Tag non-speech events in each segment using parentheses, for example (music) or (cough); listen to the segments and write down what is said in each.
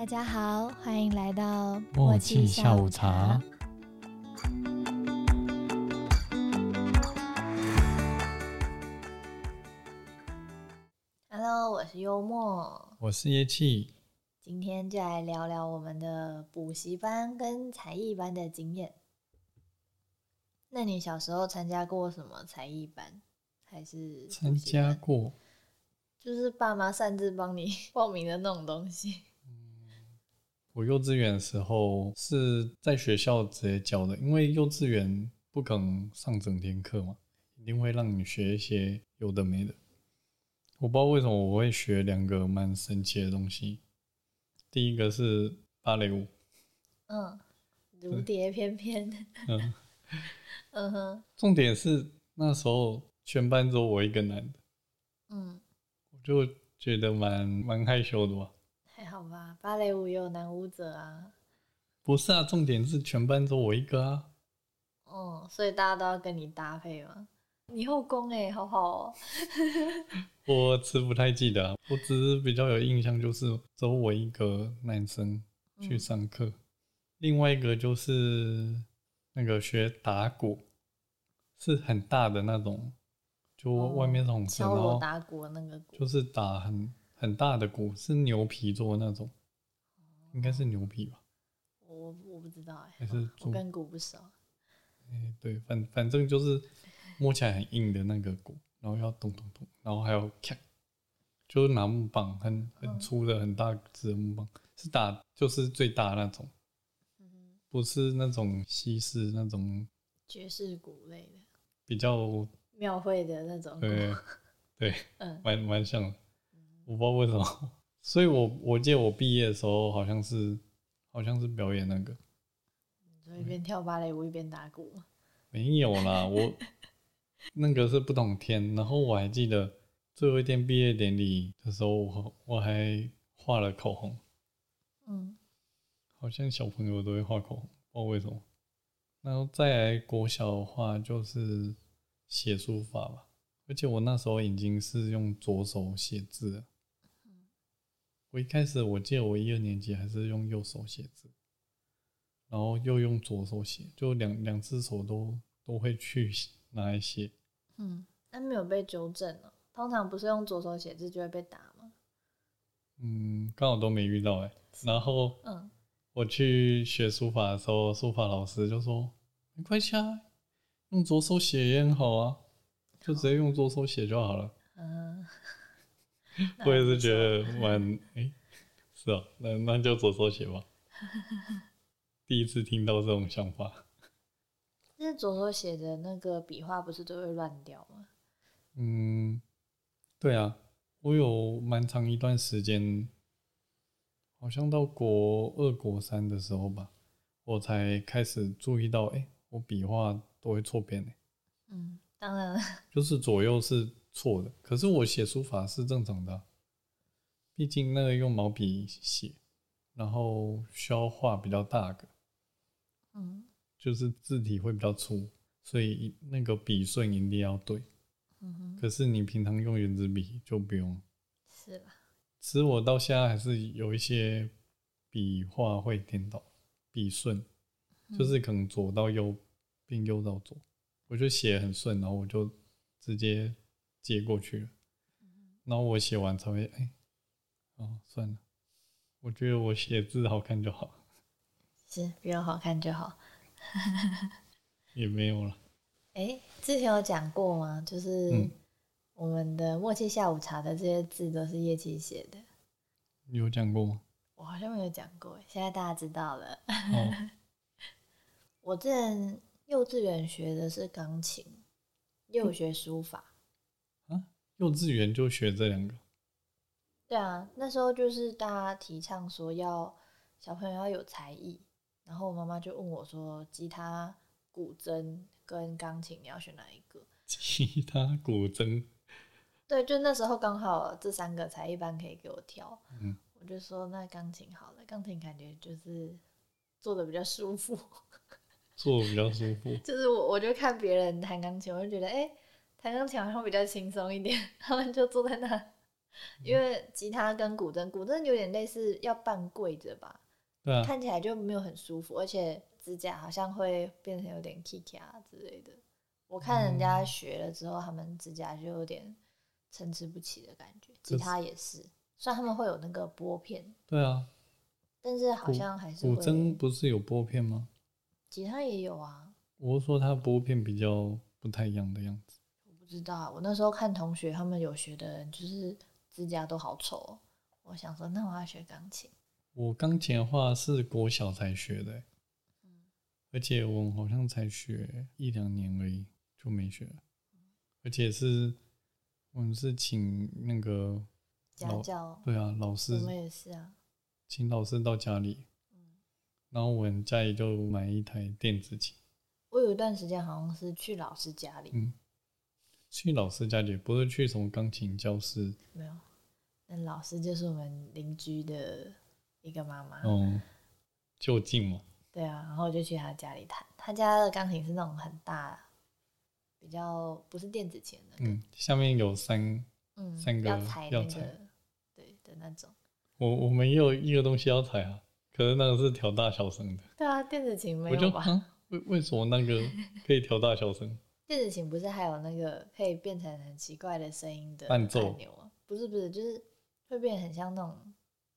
大家好，欢迎来到默契下午茶。Hello，我是幽默，我是叶气，今天就来聊聊我们的补习班跟才艺班的经验。那你小时候参加过什么才艺班？还是补参加过。就是爸妈擅自帮你 (laughs) 报名的那种东西？我幼稚园的时候是在学校直接教的，因为幼稚园不可能上整天课嘛，一定会让你学一些有的没的。我不知道为什么我会学两个蛮神奇的东西。第一个是芭蕾舞，嗯，(laughs) 如蝶翩翩。(laughs) 嗯，(laughs) 嗯哼，重点是那时候全班只有我一个男的，嗯，我就觉得蛮蛮害羞的吧。还好吧，芭蕾舞也有男舞者啊。不是啊，重点是全班只有我一个啊。嗯，所以大家都要跟你搭配嘛。你后宫哎、好好哦、(laughs) (laughs) 我吃不太记得、啊，我只是比较有印象，就是只有我一个男生去上课，另外一个就是那个学打鼓，是很大的那种，就外面是红色，敲然后锣打鼓的那个鼓。就是打很很大的鼓，是牛皮做的那种，应该是牛皮吧？我我不知道哎、还是我猪？跟鼓不熟。哎、对，反反正就是摸起来很硬的那个鼓，然后要咚咚咚，然后还有咔，就是拿木棒，很很粗的很大只的木棒，是打就是最大那种，不是那种西式那种爵士鼓类的，比较庙会的那种鼓。对对，(laughs) 嗯蛮蛮像的，我不知道为什么，所以我我记得我毕业的时候好像是好像是表演那个。就一边跳芭蕾舞一边打鼓。没有啦，我 (laughs) 那个是不同天，然后我还记得最后一天毕业典礼的时候，我我还画了口红，嗯好像小朋友都会画口红，不知道为什么。然后再来国小的话，就是写书法吧，而且我那时候已经是用左手写字了。我一开始我记得我一二年级还是用右手写字，然后又用左手写，就两两只手都都会去拿来写。嗯，那没有被纠正啊。通常不是用左手写字就会被打吗？嗯，刚好都没遇到哎、然后嗯，我去学书法的时候，书法老师就说：“没关系啊，用左手写也很好啊，就直接用左手写就好了。嗯，(laughs) (laughs) 我也是觉得蛮哎、是啊，那那就左手写吧。(laughs) 第一次听到这种想法，那左手写的那个笔画不是都会乱掉吗？嗯，对啊，我有蛮长一段时间，好像到国二、国三的时候吧，我才开始注意到，哎、我笔画都会错边、欸，嗯，当然了，(laughs) 就是左右是错的，可是我写书法是正常的啊、毕竟那个用毛笔写，然后需要画比较大个，嗯就是字体会比较粗，所以那个笔顺一定要对。嗯哼，可是你平常用圆珠笔就不用。是吧。其实我到现在还是有一些笔画会颠倒，笔顺就是可能左到右变右到左，我就写很顺，然后我就直接接过去了。然后我写完才会哎，哦算了，我觉得我写字好看就好，是比较好看就好。(laughs) 也没有了。哎、之前有讲过吗？就是嗯我们的默契下午茶的这些字都是叶琪写的，有讲过吗？我好像没有讲过，现在大家知道了。哦，(laughs) 我之前幼稚园学的是钢琴，又学书法。幼稚园就学这两个，对啊，那时候就是大家提倡说要小朋友要有才艺，然后我妈妈就问我说，吉他、古筝跟钢琴你要选哪一个？(laughs) 吉他、古筝，对，就那时候刚好这三个才艺班可以给我挑，嗯，我就说那钢琴好了，钢琴感觉就是坐的比较舒服，(laughs) 坐的比较舒服。就是我我就看别人弹钢琴，我就觉得哎，弹钢琴好像比较轻松一点，(laughs) 他们就坐在那因为吉他跟古筝，古筝有点类似要半跪着吧，对啊，看起来就没有很舒服，而且指甲好像会变成有点 k i k 啊之类的。我看人家学了之后，他们指甲就有点参差不齐的感觉。吉他也是，虽然他们会有那个拨片，对啊，但是好像还是古筝不是有拨片吗？吉他也有啊，我是说它拨片比较不太一样的样子。知道啊。我那时候看同学他们有学的人，就是指甲都好丑哦、我想说，那我要学钢琴。我钢琴的话是国小才学的欸、而且我好像才学一两年而已就没学了，而且是我们是请那个家教，对啊老师我们也是啊。请老师到家里，然后我们家里就买一台电子琴，我有一段时间好像是去老师家里，嗯，去老师家里不是去什么钢琴教室。没有，那老师就是我们邻居的一个妈妈，哦，就近嘛，对啊，然后我就去他家里弹，他家的钢琴是那种很大，比较不是电子琴的。那个，嗯，下面有三，嗯，三个要踩那踩，对的那种，我我们也有一个东西要踩啊，可是那个是调大小声的，对啊，电子琴没有吧？啊，为为什么那个可以调大小声？电子琴不是还有那个可以变成很奇怪的声音的伴奏按钮吗？不是不是，就是会变很像那种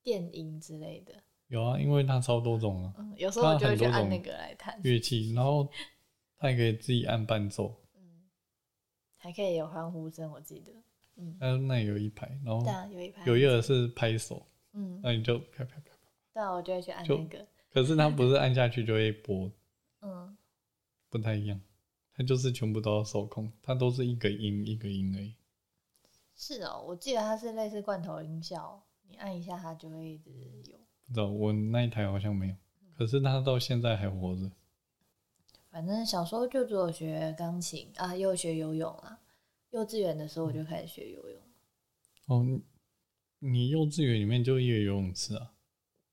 电音之类的。有啊，因为它超多种啊嗯，有时候我就会去按那个来弹，乐器，然后它也可以自己按伴奏，嗯，还可以有欢呼声，我记得。嗯，它那有一排，然后对啊，有一排有一个是拍手，嗯，那你就啪啪啪啪，对啊，我就会去按那个。可是它不是按下去就会播，(laughs) 嗯，不太一样，它就是全部都要手控，它都是一个音一个音而已。是哦，我记得它是类似罐头音效，你按一下它就会一直有。不知道我那一台好像没有，可是它到现在还活着。反正小时候就只有学钢琴啊，又学游泳啊。幼稚园的时候我就开始学游泳。哦，你你幼稚园里面就一个游泳池啊？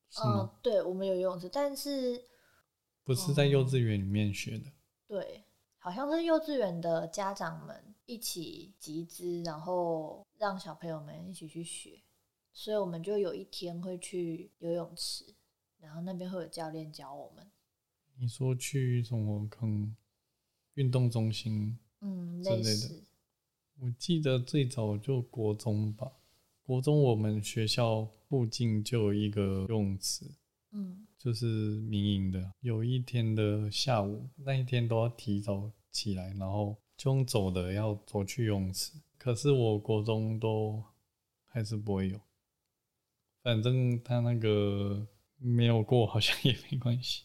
是吗？哦，对，我们有游泳池，但是不是在幼稚园里面学的。对，好像是幼稚园的家长们一起集资，然后让小朋友们一起去学，所以我们就有一天会去游泳池，然后那边会有教练教我们。你说去什么坑运动中心？嗯，类似。我记得最早就国中吧，国中我们学校附近就有一个游泳池，嗯就是民营的。有一天的下午，那一天都要提早起来，然后就用走的要走去游泳池。可是我国中都还是不会游，反正他那个没有过好像也没关系。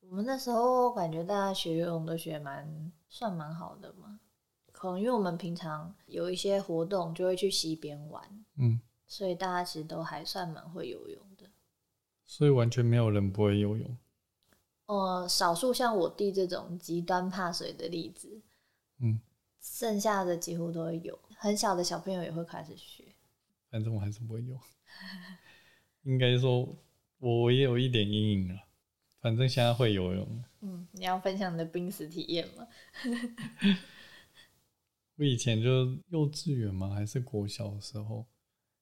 我们那时候感觉大家学游泳都学蛮算蛮好的嘛，可能因为我们平常有一些活动就会去溪边玩，嗯，所以大家其实都还算蛮会游泳的。所以完全没有人不会游泳。呃，少数像我弟这种极端怕水的例子，嗯，剩下的几乎都会有。很小的小朋友也会开始学。反正我还是不会游。(laughs) 应该说，我也有一点阴影了。反正现在会游泳。嗯，你要分享你的濒死体验吗？(laughs) 我以前就幼稚园吗？还是国小的时候，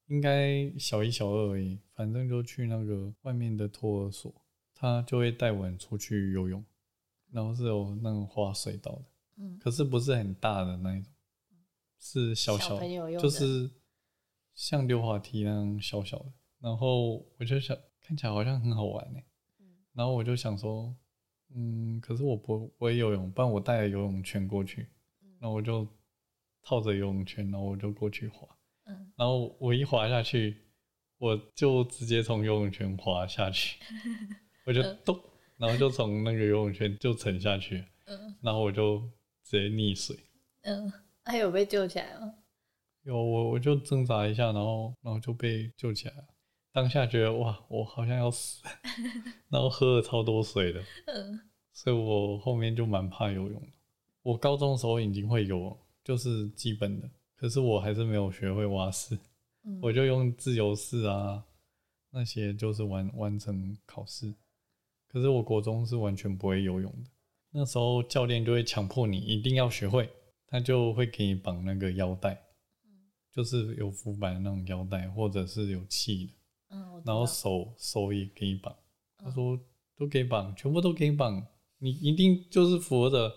应该小一、小二而已。反正就去那个外面的托儿所，他就会带我们出去游泳，然后是有那种滑水道的，嗯，可是不是很大的那一种，是小小就是像溜滑梯那样小小的。然后我就想，看起来好像很好玩呢。然后我就想说，嗯，可是我不不会游泳，不然我带了游泳圈过去，然后我就套着游泳圈，然后我就过去滑，嗯，然后我一滑下去，我就直接从游泳圈滑下去，(laughs) 我就咚，然后就从那个游泳圈就沉下去，嗯然后我就直接溺水。嗯，还有被救起来吗？有我我就挣扎一下，然后然后就被救起来了。当下觉得哇，我好像要死，(laughs) 然后喝了超多水的，嗯所以我后面就蛮怕游泳的。我高中的时候已经会游，就是基本的，可是我还是没有学会蛙式，嗯，我就用自由式啊那些就是完完成考试。可是我国中是完全不会游泳的，那时候教练就会强迫你一定要学会，他就会给你绑那个腰带，就是有浮板的那种腰带，或者是有气的，嗯，然后手手也给你绑。嗯他说都给绑，全部都给你绑，你一定就是扶着，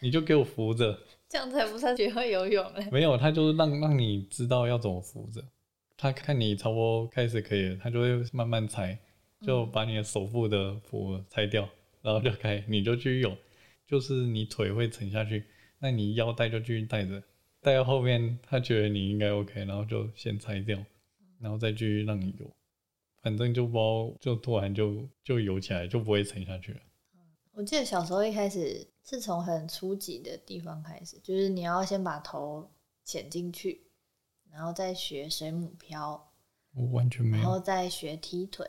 你就给我扶着。这样才不算学会游泳嘞。没有，他就是让让你知道要怎么扶着。他看你差不多开始可以了，他就会慢慢拆，就嗯把你的手部的扶拆掉，然后就开，你就继续游，就是你腿会沉下去，那你腰带就继续带着，带到后面他觉得你应该 OK，然后就先拆掉，然后再继续让你游，反正就包就突然就就游起来，就不会沉下去了。我记得小时候一开始是从很初级的地方开始，就是你要先把头潜进去，然后再学水母漂，我完全没有然后，再学踢腿。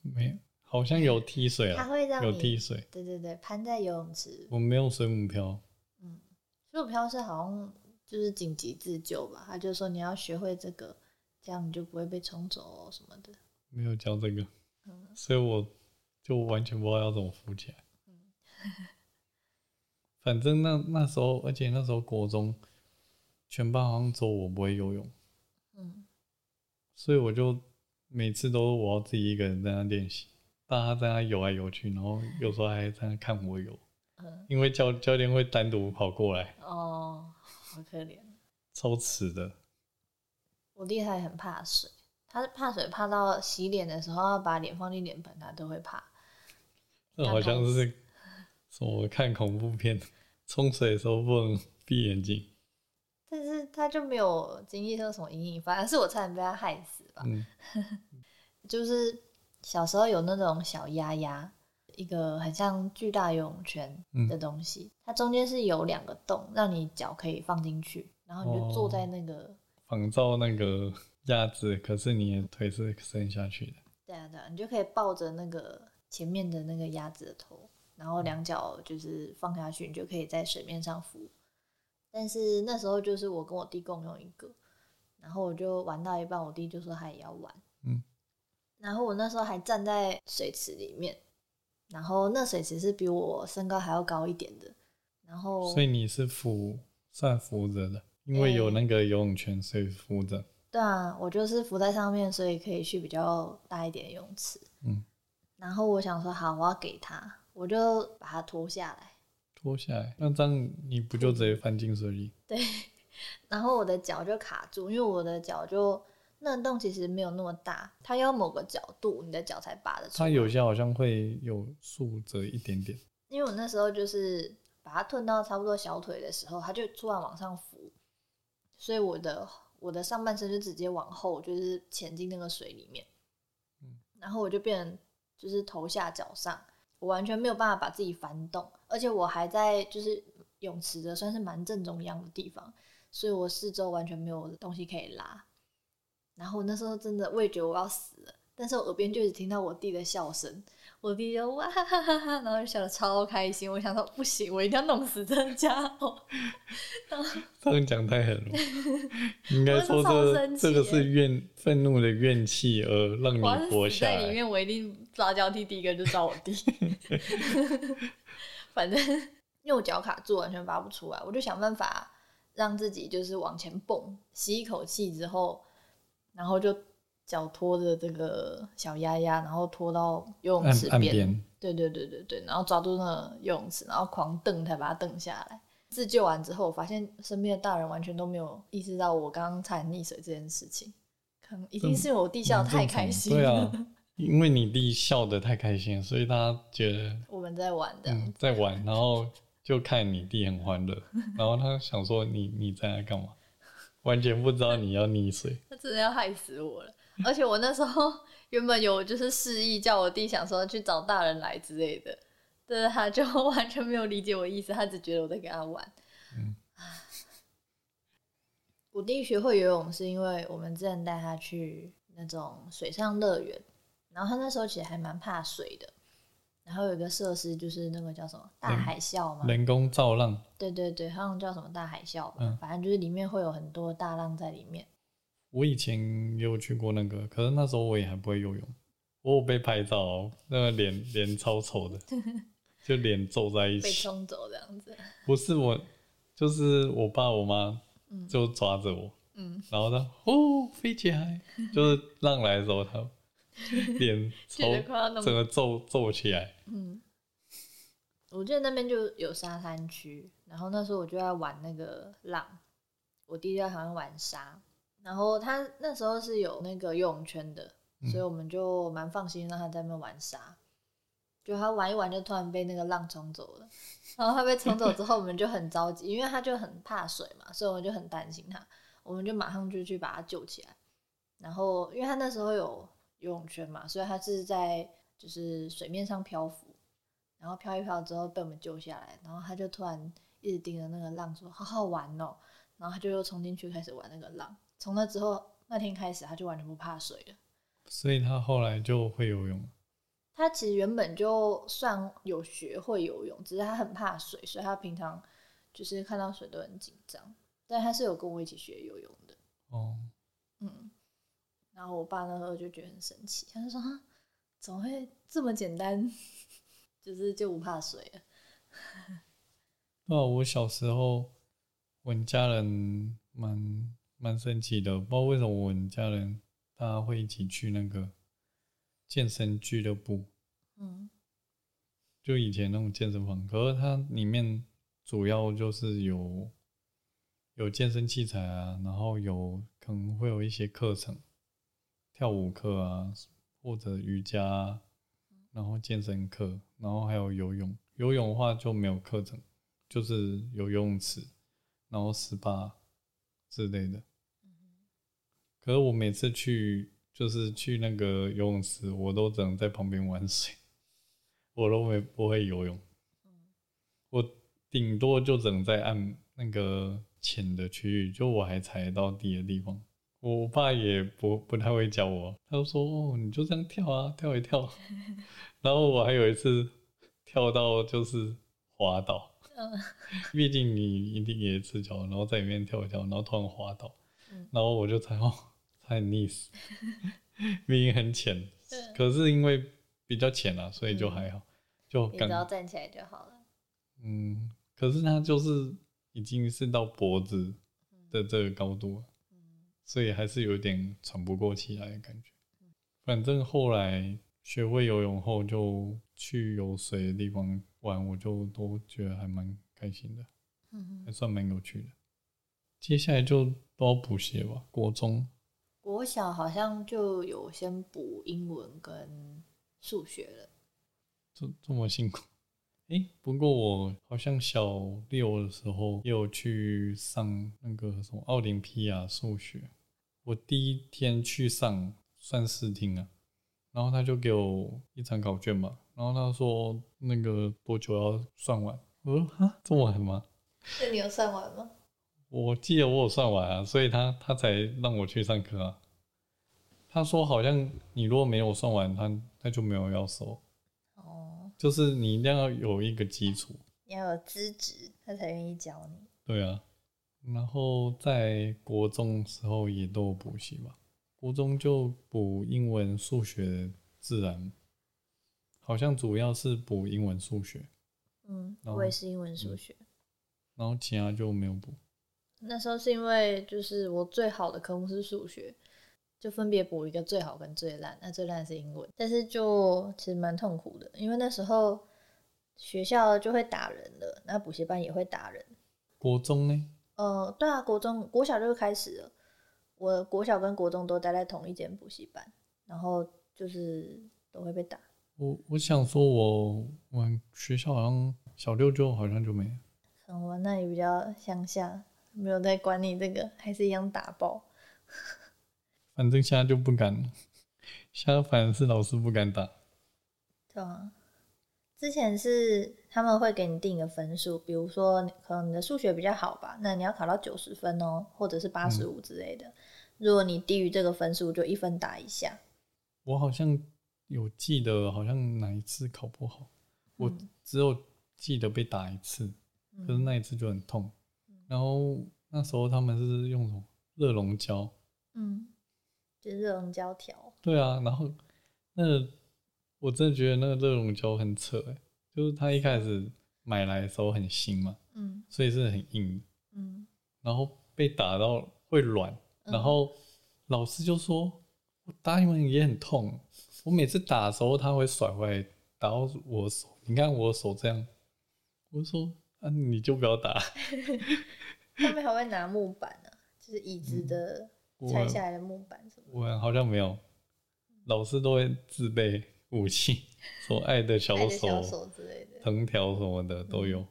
没有，好像有踢水它啊，有会让你踢水，对对对，攀在游泳池。我没有水母漂。嗯水母漂是好像就是紧急自救吧，他就说你要学会这个，这样你就不会被冲走哦什么的。没有教这个，嗯所以我就完全不知道要怎么浮起来。(laughs) 反正那那时候，而且那时候国中，全班好像只有我不会游泳，嗯，所以我就每次都我要自己一个人在那练习，大家在那游来游去，然后有时候还在那看我游，嗯因为教教练会单独跑过来，哦，好可怜。超迟的。我弟他也很怕水，他是怕水怕到洗脸的时候要把脸放进脸盆，他都会怕。这好像是什么看恐怖片，(laughs) 冲水的时候不能闭眼睛。但是他就没有经历到什么阴影，反而是我差点被他害死吧。嗯，(laughs) 就是小时候有那种小鸭鸭，一个很像巨大游泳圈的东西，它中间是有两个洞，让你脚可以放进去，然后你就坐在那个，仿造那个鸭子，可是你的腿是伸下去的。对啊对啊，你就可以抱着那个前面的那个鸭子的头，然后两脚就是放下去，你就可以在水面上浮。但是那时候就是我跟我弟共用一个，然后我就玩到一半，我弟就说他也要玩，嗯，然后我那时候还站在水池里面，然后那水池是比我身高还要高一点的，然后所以你是浮算浮着的，因为有那个游泳圈，所以浮着。对啊，我就是浮在上面，所以可以去比较大一点的泳池。嗯，然后我想说，好，我要给他，我就把它脱下来，脱下来，那这样你不就直接翻进水里？(laughs) 对然后我的脚就卡住，因为我的脚就那洞其实没有那么大，它要某个角度，你的脚才拔得出来。它有些好像会有竖着一点点。因为我那时候就是把它吞到差不多小腿的时候，它就突然往上浮，所以我的我的上半身就直接往后，就是潜进那个水里面，嗯然后我就变成就是头下脚上，我完全没有办法把自己翻动，而且我还在就是泳池的算是蛮正中央的地方，所以我四周完全没有东西可以拉，然后那时候真的味觉我要死了，但是我耳边就一直听到我弟的笑声。我弟就哇哈哈哈哈，然后就笑得超开心。我想说不行，我一定要弄死这个家伙。(laughs) 这样讲太狠了，应该说这这个是怨愤怒的怨气而让你活下来。在里面，我一定抓交替，第一个就抓我弟。(laughs) 反正因为我脚卡住，完全拔不出来，我就想办法让自己就是往前蹦，吸一口气之后，然后就脚拖着这个小鸭鸭，然后拖到游泳池边。岸边，对对对对对，然后抓住那个游泳池，然后狂蹬才把它蹬下来。自救完之后，我发现身边的大人完全都没有意识到我刚刚差点溺水这件事情，可能一定是我弟笑得太开心对。啊，因为你弟笑得太开心，所以他觉得我们在玩的，嗯在玩，然后就看你弟很欢乐，然后他想说你你在那干嘛？完全不知道你要溺水。(laughs) 他真的要害死我了。而且我那时候 (laughs) 原本有就是示意叫我弟想说去找大人来之类的，但是他就 (laughs) 完全没有理解我意思，他只觉得我在跟他玩。嗯 (sighs) 我弟学会游泳是因为我们之前带他去那种水上乐园，然后他那时候其实还蛮怕水的。然后有一个设施就是那个叫什么大海啸嘛，人工造浪，对对对，好像叫什么大海啸吧，嗯反正就是里面会有很多大浪在里面。我以前也有去过那个，可是那时候我也还不会游泳，我有被拍照哦，那个脸脸超丑的，(laughs) 就脸皱在一起。被。冲走这样子，不是我，就是我爸我妈嗯。就抓着我，嗯，然后呢哦飞起来，(laughs) 就是浪来的时候，他 (laughs) 脸觉得快要弄整个皱皱起来。嗯，我记得那边就有沙滩区，然后那时候我就在玩那个浪，我弟弟在旁边玩沙，然后他那时候是有那个游泳圈的，所以我们就蛮放心让他在那边玩沙。就他玩一玩，就突然被那个浪冲走了。然后他被冲走之后，我们就很着急，因为他就很怕水嘛，所以我们就很担心他。我们就马上就去把他救起来。然后，因为他那时候有游泳圈嘛，所以他是在就是水面上漂浮。然后漂一漂之后被我们救下来，然后他就突然一直盯着那个浪说：“好好玩哦。”然后他就又冲进去开始玩那个浪。从那之后，那天开始他就完全不怕水了。所以他后来就会游泳。他其实原本就算有学会游泳，只是他很怕水，所以他平常就是看到水都很紧张。但他是有跟我一起学游泳的。哦，嗯。然后我爸那时候就觉得很神奇，他就说：“啊，怎么会这么简单？(laughs) 就是就不怕水了。(laughs) ”对啊，我小时候我家人蛮蛮神奇的，不知道为什么我们家人大家会一起去那个。健身俱乐部，嗯，就以前那种健身房，可是它里面主要就是有有健身器材啊，然后有可能会有一些课程，跳舞课啊，或者瑜伽，然后健身课，然后还有游泳。游泳的话就没有课程，就是有游泳池，然后 SPA 之类的。可是我每次去。就是去那个游泳池，我都只能在旁边玩水，我都没不会游泳。我顶多就只能在岸那个浅的区域，就我还踩到底的地方。我爸也不不太会教我，他就说：“哦，你就这样跳啊，跳一跳。(laughs) ”然后我还有一次跳到就是滑倒，毕竟你一定也赤脚，然后在里面跳一跳，然后突然滑倒，然后我就才哦。太溺死，明明很浅，可是因为比较浅啊，所以就还好，就只要站起来就好了。嗯，可是它就是已经是到脖子的这个高度了，所以还是有点喘不过气来的感觉。反正后来学会游泳后，就去有水的地方玩，我就都觉得还蛮开心的，还算蛮有趣的。接下来就都要补习吧，国中。国小好像就有先补英文跟数学了，这这么辛苦？哎，不过我好像小六的时候也有去上那个什么奥林匹亚数学，我第一天去上算试听啊，然后他就给我一张考卷嘛，然后他说那个多久要算完？我说啊，这么晚吗？那你有算完吗？我记得我有算完啊，所以他他才让我去上课啊。他说好像你如果没有算完，他他就没有要收。哦，就是你一定要有一个基础，要有资质，他才愿意教你。对啊，然后在国中时候也都有补习吧，国中就补英文、数学、自然，好像主要是补英文、数学。嗯，我也是英文、数学，然后其他就没有补。那时候是因为就是我最好的科目是数学，就分别补一个最好跟最烂。那最烂是英文，但是就其实蛮痛苦的，因为那时候学校就会打人了，那补习班也会打人。国中呢？呃，对啊，国中国小就开始了。我国小跟国中都待在同一间补习班，然后就是都会被打。我我想说，我我学校好像小六就好像就没。嗯，我那里比较乡下。没有在管你这个，还是一样打爆。(laughs) 反正现在就不敢了，现在反而是老师不敢打。对啊，之前是他们会给你定一个分数，比如说可能你的数学比较好吧，那你要考到九十分哦，或者是八十五之类的。如果你低于这个分数，就一分打一下。我好像有记得，好像哪一次考不好，我只有记得被打一次，可是那一次就很痛。然后那时候他们是用什么热熔胶？嗯，就是热熔胶条。对啊，然后那我真的觉得那个热熔胶很扯哎，就是它一开始买来的时候很新嘛，嗯，所以是很硬，嗯，然后被打到会软，然后老师就说：“我打你们也很痛。”我每次打的时候，他会甩回来打到我手。你看我手这样，我说：“啊，你就不要打。(laughs) (laughs) 他们还会拿木板呢、就是椅子的拆下来的木板什么”我好像没有，老师都会自备武器，说爱的小手，小手、之类的。藤条什么的都有。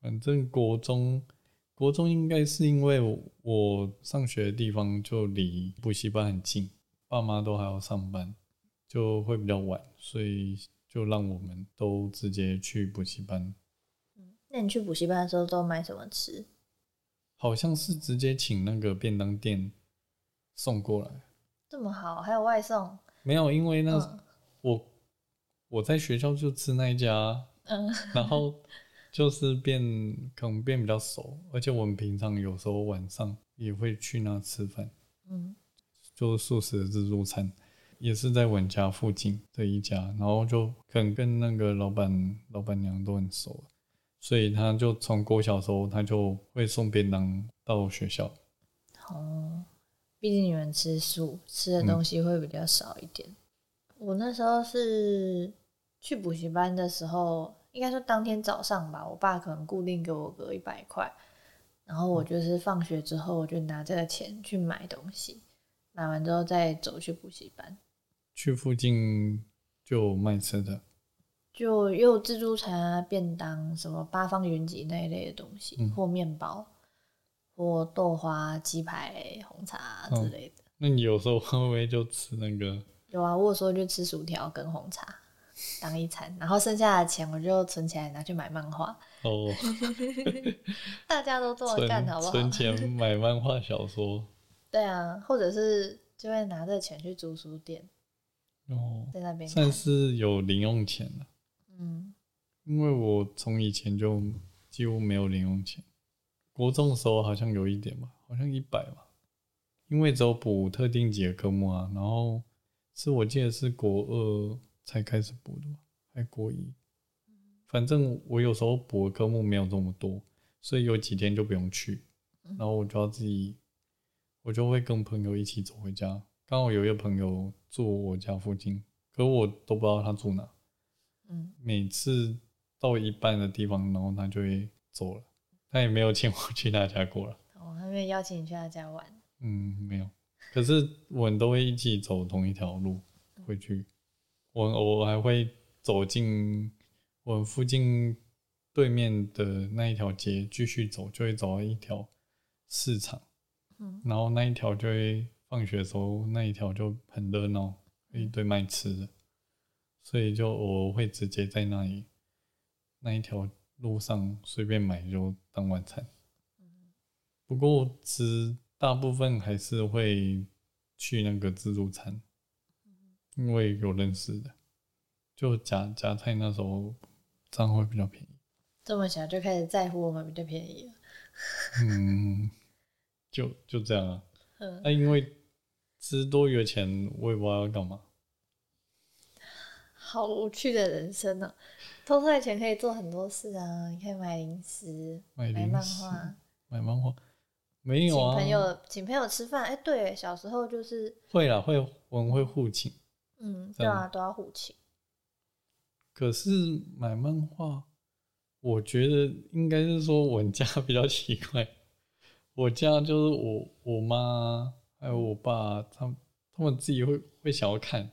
反正国中，国中应该是因为我我上学的地方就离补习班很近，爸妈都还要上班，就会比较晚，所以就让我们都直接去补习班。那你去补习班的时候都买什么吃？好像是直接请那个便当店送过来，这么好，还有外送？没有，因为那、嗯。我我在学校就吃那一家，嗯。然后就是变可能变比较熟，而且我们平常有时候晚上也会去那吃饭，嗯。就是素食的自助餐，也是在我们家附近的一家，然后就可能跟那个老板老板娘都很熟，所以他就从国小的时候他就会送便当到学校，哦，毕竟你们吃素，吃的东西会比较少一点。我那时候是去补习班的时候，应该说当天早上吧，我爸可能固定给我个一百块，然后我就是放学之后，我就拿这个钱去买东西，买完之后再走去补习班。去附近就卖吃的，就又有自助餐啊、便当、什么八方云集那一类的东西，嗯或面包，或豆花、鸡排、红茶之类的。那你有时候会不会就吃那个？有啊，我有时候就吃薯条跟红茶当一餐，然后剩下的钱我就存起来拿去买漫画。哦，(laughs) 大家都这么干好不好？存钱买漫画小说 (laughs) 对啊，或者是就会拿着钱去租书店，哦，在那边算。是有零用钱了。嗯，因为我从以前就几乎没有零用钱，国中的时候好像有一点吧，好像一百吧，因为只有补特定几个科目啊，然后是我记得是国二才开始补的吧，还国一，反正我有时候补的科目没有这么多，所以有几天就不用去，然后我就要自己，我就会跟朋友一起走回家，刚好有一个朋友住我家附近，可我都不知道他住哪。嗯，每次到一半的地方，然后他就会走了，他也没有请我去他家过了。我还没有邀请你去他家玩。嗯，没有。可是我们都会一起走同一条路回去。我我还会走进我们附近对面的那一条街，继续走，就会走到一条市场，嗯然后那一条就会放学的时候，那一条就很热闹，一堆卖吃的，所以就我会直接在那里那一条路上随便买就当晚餐。不过吃大部分还是会去那个自助餐，因为有认识的，就夹夹菜那时候这样会比较便宜。这么小就开始在乎我们比较便宜了。嗯，就就这样啊。嗯，那、因为吃多余的钱，我也不知道要干嘛。好无趣的人生呢、偷出来钱可以做很多事啊，你可以买零食、买漫画、买漫画没有请啊？朋友请朋友吃饭。哎、对，小时候就是，会啦，会我们会互请。嗯，对啊，都要互请。可是买漫画，我觉得应该是说我家 (laughs) 比较奇怪。我家就是我我妈还有我爸，他们他们自己会会想要看，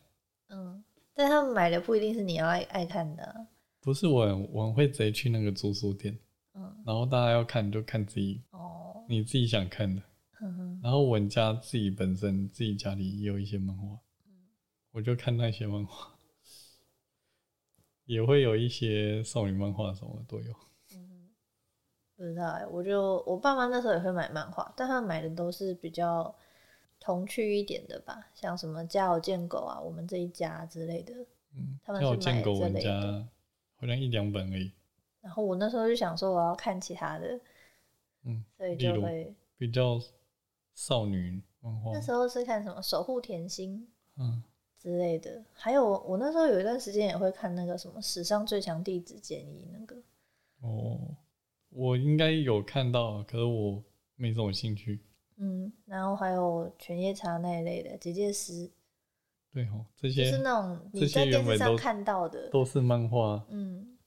嗯，但他们买的不一定是你要爱爱看的。啊、不是我很我很会直接去那个住宿店，嗯，然后大家要看就看自己哦，你自己想看的。然后我们家自己本身自己家里也有一些漫画，我就看那些漫画，(laughs) 也会有一些少女漫画什么都有。不知道哎、我就我爸妈那时候也会买漫画，但他们买的都是比较童趣一点的吧，像什么《家有贱狗》啊，我们这一家之类的。嗯，他们要有是买见过我们这类的家好像一两本而已，然后我那时候就想说我要看其他的，嗯，所以就会比较少女漫画那，时候是看什么《守护甜心嗯，》之类的，还有我那时候有一段时间也会看那个什么《史上最强弟子建议》那个，哦，我应该有看到，可是我没什么兴趣。嗯，然后还有犬夜叉那一类的结界师，对哦，这些就是那种你在电视上看到的，都是漫画，嗯，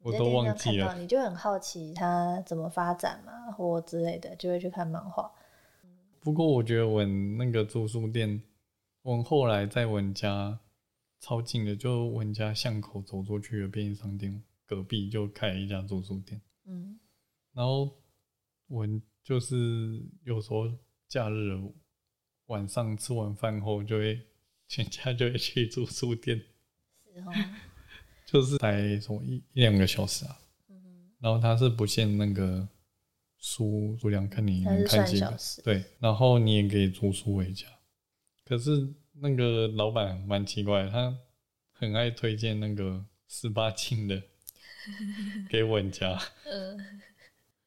我都忘记了。你就很好奇它怎么发展嘛，或之类的，就会去看漫画。不过我觉得我那个住宿店，我后来在我家超近的，就我家巷口走出去的便利商店隔壁就开了一家住宿店。嗯，然后我就是有时候假日晚上吃完饭后，就会全家就会去住宿店，是哦，就是才什么一一两个小时啊。嗯，然后它是不限那个书数量，看你能看几个。小时，对，然后你也可以租书回家。可是那个老板蛮奇怪，他很爱推荐那个十八禁的 (laughs) 给我们家，嗯 (laughs)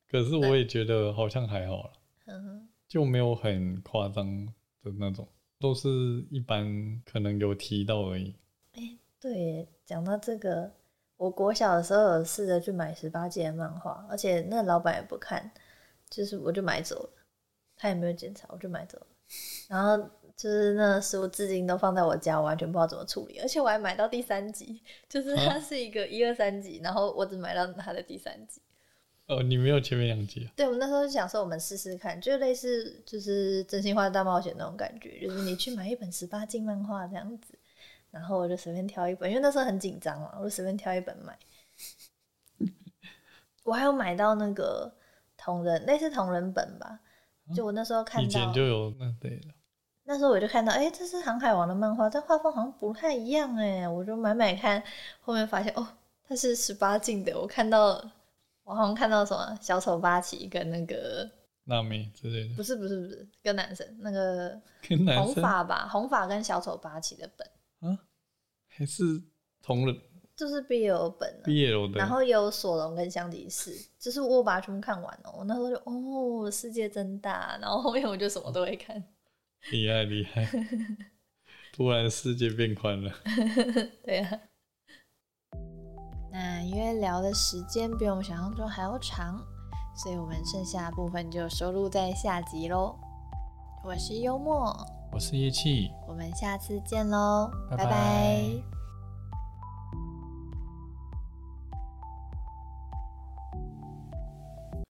可是我也觉得好像还好了，嗯就没有很夸张的那种，都是一般可能有提到而已。哎对，讲到这个，我国小的时候有试着去买十八禁的漫画，而且那老板也不看，就是我就买走了，他也没有检查，我就买走了。然后就是那书至今都放在我家，我完全不知道怎么处理，而且我还买到第三集，就是它啊是一个一二三集，然后我只买到它的第三集。哦，你没有前面两集啊？对，我们那时候就想说，我们试试看，就类似就是真心话大冒险那种感觉，就是你去买一本十八禁漫画这样子，然后我就随便挑一本，因为那时候很紧张嘛，我就随便挑一本买。我还有买到那个同人，类似同人本吧，就我那时候看到以前，就有那对的。那时候我就看到，哎、这是航海王的漫画，但画风好像不太一样哎，我就买买看，后面发现哦，它是十八禁的，我看到我好像看到什么小丑八旗跟那个。娜美之类的，不是不是不是，跟男生那个红跟男生发吧，红发跟小丑八旗的本，啊，还是同人就是 BL 本、啊，BL 的，然后也有索隆跟香吉士，就是我把它全部看完哦。我那时候就哦，世界真大，然后后面我就什么都会看。厉害厉害，(laughs) 突然世界变宽了。对啊。那因为聊的时间比我们想象中还要长，所以我们剩下的部分就收录在下集喽。我是幽默，我是叶气。我们下次见喽，拜拜拜拜